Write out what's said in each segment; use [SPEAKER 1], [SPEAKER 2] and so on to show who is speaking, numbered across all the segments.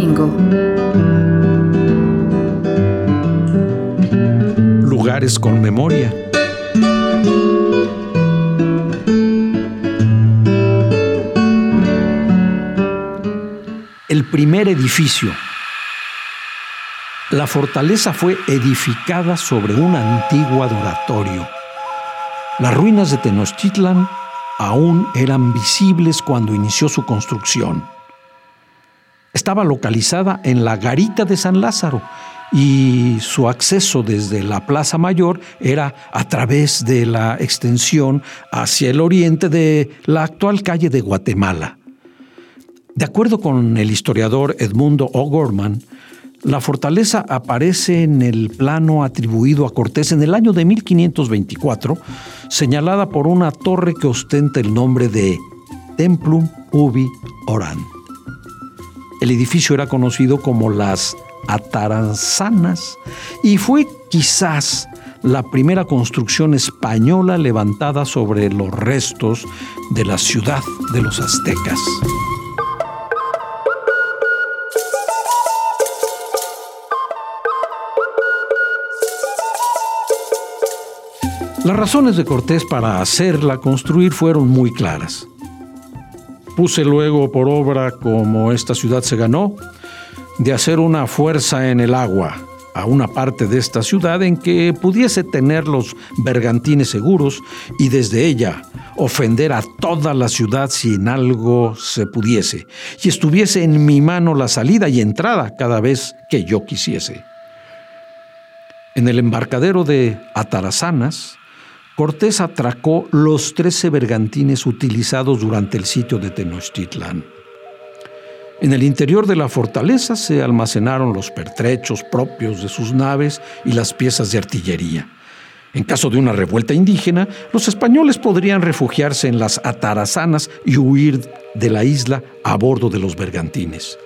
[SPEAKER 1] Domingo.
[SPEAKER 2] Lugares con memoria. El primer edificio. La fortaleza fue edificada sobre un antiguo adoratorio. Las ruinas de Tenochtitlan aún eran visibles cuando inició su construcción. Estaba localizada en la garita de San Lázaro y su acceso desde la Plaza Mayor era a través de la extensión hacia el oriente de la actual calle de Guatemala. De acuerdo con el historiador Edmundo O'Gorman, la fortaleza aparece en el plano atribuido a Cortés en el año de 1524, señalada por una torre que ostenta el nombre de Templum Ubi Oran. El edificio era conocido como las Ataranzanas y fue quizás la primera construcción española levantada sobre los restos de la ciudad de los aztecas. Las razones de Cortés para hacerla construir fueron muy claras. Puse luego por obra como esta ciudad se ganó, de hacer una fuerza en el agua a una parte de esta ciudad en que pudiese tener los bergantines seguros y desde ella ofender a toda la ciudad si en algo se pudiese, y estuviese en mi mano la salida y entrada cada vez que yo quisiese. En el embarcadero de Atarazanas, Cortés atracó los trece bergantines utilizados durante el sitio de Tenochtitlan. En el interior de la fortaleza se almacenaron los pertrechos propios de sus naves y las piezas de artillería. En caso de una revuelta indígena, los españoles podrían refugiarse en las atarazanas y huir de la isla a bordo de los bergantines.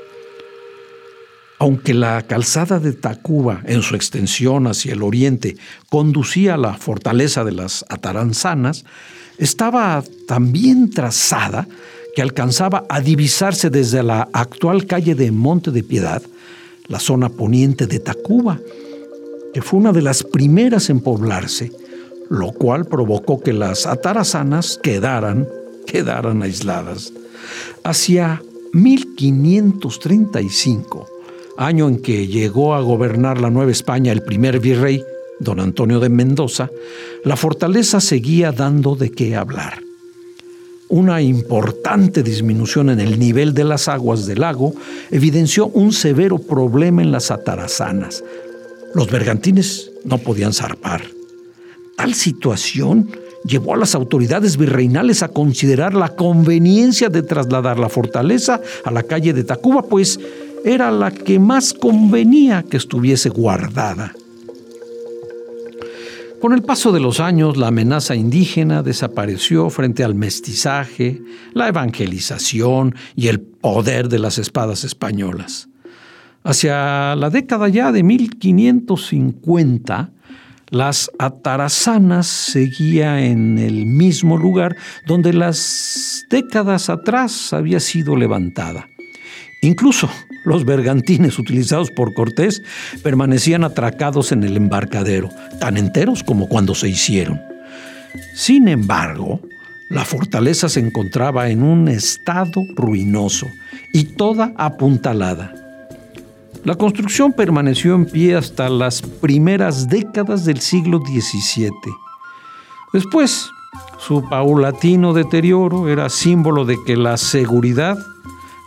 [SPEAKER 2] Aunque la calzada de Tacuba, en su extensión hacia el oriente, conducía a la fortaleza de las Ataranzanas, estaba tan bien trazada que alcanzaba a divisarse desde la actual calle de Monte de Piedad, la zona poniente de Tacuba, que fue una de las primeras en poblarse, lo cual provocó que las atarazanas quedaran, quedaran aisladas. Hacia 1535, año en que llegó a gobernar la Nueva España el primer virrey, don Antonio de Mendoza, la fortaleza seguía dando de qué hablar. Una importante disminución en el nivel de las aguas del lago evidenció un severo problema en las atarazanas. Los bergantines no podían zarpar. Tal situación llevó a las autoridades virreinales a considerar la conveniencia de trasladar la fortaleza a la calle de Tacuba, pues era la que más convenía que estuviese guardada. Con el paso de los años, la amenaza indígena desapareció frente al mestizaje, la evangelización y el poder de las espadas españolas. Hacia la década ya de 1550, las atarazanas seguía en el mismo lugar donde las décadas atrás había sido levantada. Incluso los bergantines utilizados por Cortés permanecían atracados en el embarcadero, tan enteros como cuando se hicieron. Sin embargo, la fortaleza se encontraba en un estado ruinoso y toda apuntalada. La construcción permaneció en pie hasta las primeras décadas del siglo XVII. Después, su paulatino deterioro era símbolo de que la seguridad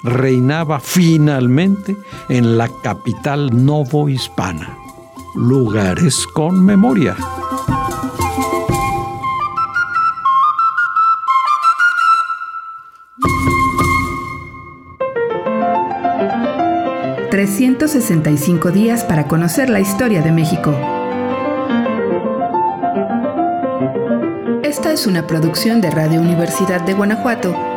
[SPEAKER 2] reinaba finalmente en la capital novohispana. Lugares con memoria.
[SPEAKER 1] 365 días para conocer la historia de México. Esta es una producción de Radio Universidad de Guanajuato